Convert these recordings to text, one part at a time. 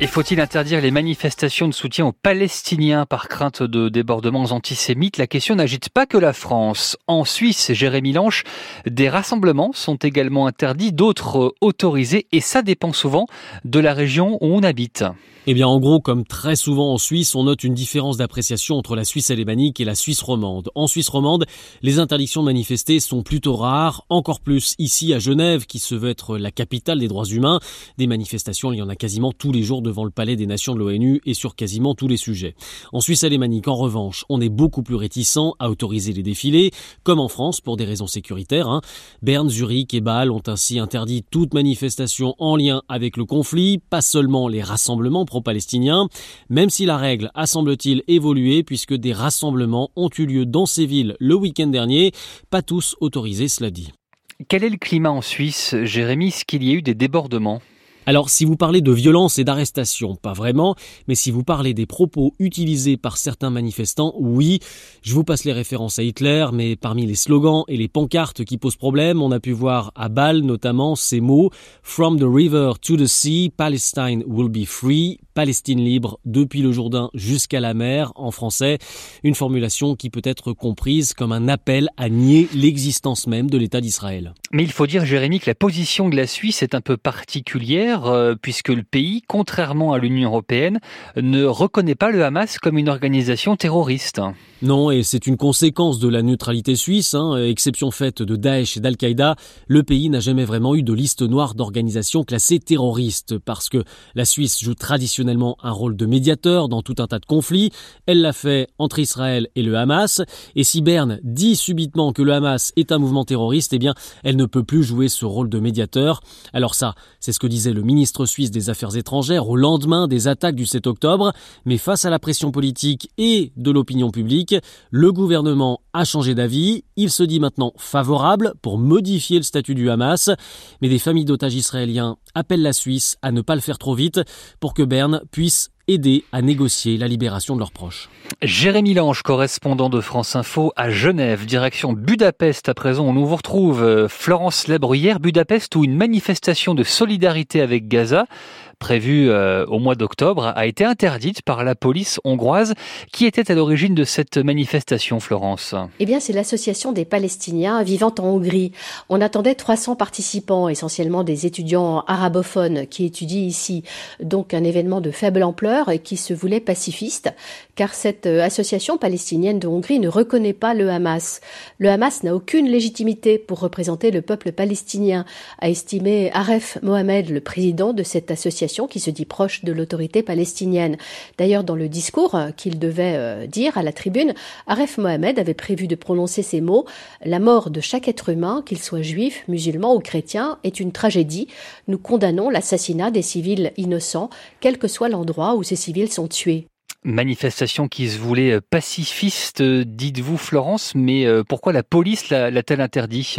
Et faut-il interdire les manifestations de soutien aux Palestiniens par crainte de débordements antisémites? La question n'agite pas que la France. En Suisse, Jérémy Lanche, des rassemblements sont également interdits, d'autres autorisés, et ça dépend souvent de la région où on habite. Eh bien, en gros, comme très souvent en Suisse, on note une différence d'appréciation entre la Suisse alémanique et la Suisse romande. En Suisse romande, les interdictions de manifester sont plutôt rares, encore plus ici à Genève, qui se veut être la capitale des droits humains. Des manifestations, il y en a quasiment tous les jours devant le palais des nations de l'ONU et sur quasiment tous les sujets. En Suisse alémanique, en revanche, on est beaucoup plus réticent à autoriser les défilés, comme en France pour des raisons sécuritaires. Hein. Berne, Zurich et Bâle ont ainsi interdit toute manifestation en lien avec le conflit, pas seulement les rassemblements palestiniens même si la règle a semble-t-il évolué puisque des rassemblements ont eu lieu dans ces villes le week-end dernier, pas tous autorisés cela dit. Quel est le climat en Suisse, Jérémy? Est-ce qu'il y a eu des débordements? Alors si vous parlez de violence et d'arrestation, pas vraiment, mais si vous parlez des propos utilisés par certains manifestants, oui, je vous passe les références à Hitler, mais parmi les slogans et les pancartes qui posent problème, on a pu voir à Bâle notamment ces mots From the river to the sea, Palestine will be free, Palestine libre depuis le Jourdain jusqu'à la mer en français, une formulation qui peut être comprise comme un appel à nier l'existence même de l'État d'Israël. Mais il faut dire, Jérémy, que la position de la Suisse est un peu particulière euh, puisque le pays, contrairement à l'Union européenne, ne reconnaît pas le Hamas comme une organisation terroriste. Non, et c'est une conséquence de la neutralité suisse, hein, exception faite de Daesh et d'Al-Qaïda, le pays n'a jamais vraiment eu de liste noire d'organisations classées terroristes, parce que la Suisse joue traditionnellement un rôle de médiateur dans tout un tas de conflits, elle l'a fait entre Israël et le Hamas, et si Berne dit subitement que le Hamas est un mouvement terroriste, eh bien, elle ne peut plus jouer ce rôle de médiateur. Alors ça, c'est ce que disait le ministre suisse des Affaires étrangères au lendemain des attaques du 7 octobre, mais face à la pression politique et de l'opinion publique, le gouvernement a changé d'avis, il se dit maintenant favorable pour modifier le statut du Hamas, mais des familles d'otages israéliens appellent la Suisse à ne pas le faire trop vite pour que Berne puisse aider à négocier la libération de leurs proches. Jérémy Lange, correspondant de France Info à Genève, direction Budapest. À présent, on nous vous retrouve euh, Florence hier, Budapest, où une manifestation de solidarité avec Gaza prévue euh, au mois d'octobre a été interdite par la police hongroise. Qui était à l'origine de cette manifestation, Florence? Eh bien, c'est l'association des Palestiniens vivant en Hongrie. On attendait 300 participants, essentiellement des étudiants arabophones qui étudient ici. Donc un événement de faible ampleur et qui se voulait pacifiste, car cette euh, association palestinienne de Hongrie ne reconnaît pas le Hamas. Le Hamas n'a aucune légitimité pour représenter le peuple palestinien, a estimé Aref Mohamed, le président de cette association qui se dit proche de l'autorité palestinienne. D'ailleurs, dans le discours qu'il devait euh, dire à la tribune, Aref Mohamed avait prévu de prononcer ces mots La mort de chaque être humain, qu'il soit juif, musulman ou chrétien, est une tragédie. Nous condamnons l'assassinat des civils innocents, quel que soit l'endroit où ces civils sont tués. Manifestation qui se voulait euh, pacifiste, euh, dites-vous Florence, mais pourquoi la police l'a-t-elle interdit?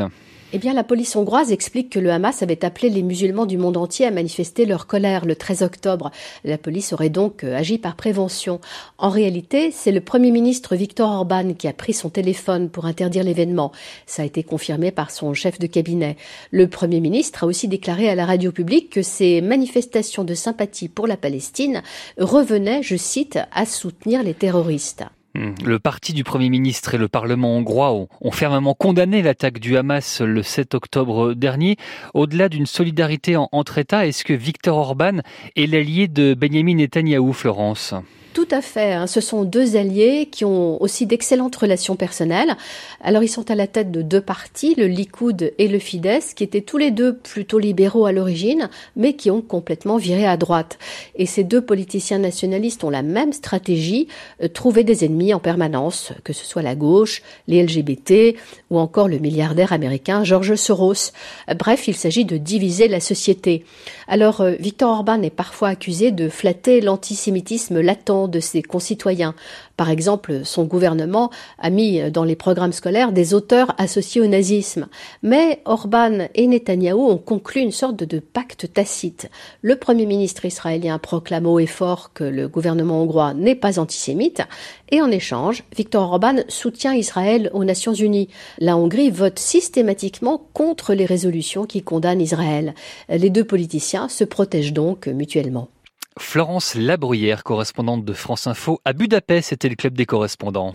Eh bien, la police hongroise explique que le Hamas avait appelé les musulmans du monde entier à manifester leur colère le 13 octobre. La police aurait donc euh, agi par prévention. En réalité, c'est le Premier ministre Viktor Orban qui a pris son téléphone pour interdire l'événement. Ça a été confirmé par son chef de cabinet. Le Premier ministre a aussi déclaré à la radio publique que ces manifestations de sympathie pour la Palestine revenaient, je cite, à soutenir les terroristes. Le parti du Premier ministre et le Parlement hongrois ont, fermement condamné l'attaque du Hamas le 7 octobre dernier. Au-delà d'une solidarité entre États, est-ce que Viktor Orban est l'allié de Benjamin Netanyahou, Florence? Tout à fait. Hein. Ce sont deux alliés qui ont aussi d'excellentes relations personnelles. Alors ils sont à la tête de deux partis, le Likoud et le Fidesz, qui étaient tous les deux plutôt libéraux à l'origine, mais qui ont complètement viré à droite. Et ces deux politiciens nationalistes ont la même stratégie, euh, trouver des ennemis en permanence, que ce soit la gauche, les LGBT ou encore le milliardaire américain George Soros. Bref, il s'agit de diviser la société. Alors euh, Victor Orban est parfois accusé de flatter l'antisémitisme latent de ses concitoyens. Par exemple, son gouvernement a mis dans les programmes scolaires des auteurs associés au nazisme. Mais Orban et Netanyahou ont conclu une sorte de pacte tacite. Le Premier ministre israélien proclame haut et fort que le gouvernement hongrois n'est pas antisémite, et en échange, Viktor Orban soutient Israël aux Nations Unies. La Hongrie vote systématiquement contre les résolutions qui condamnent Israël. Les deux politiciens se protègent donc mutuellement. Florence Labruyère, correspondante de France Info à Budapest, c'était le club des correspondants.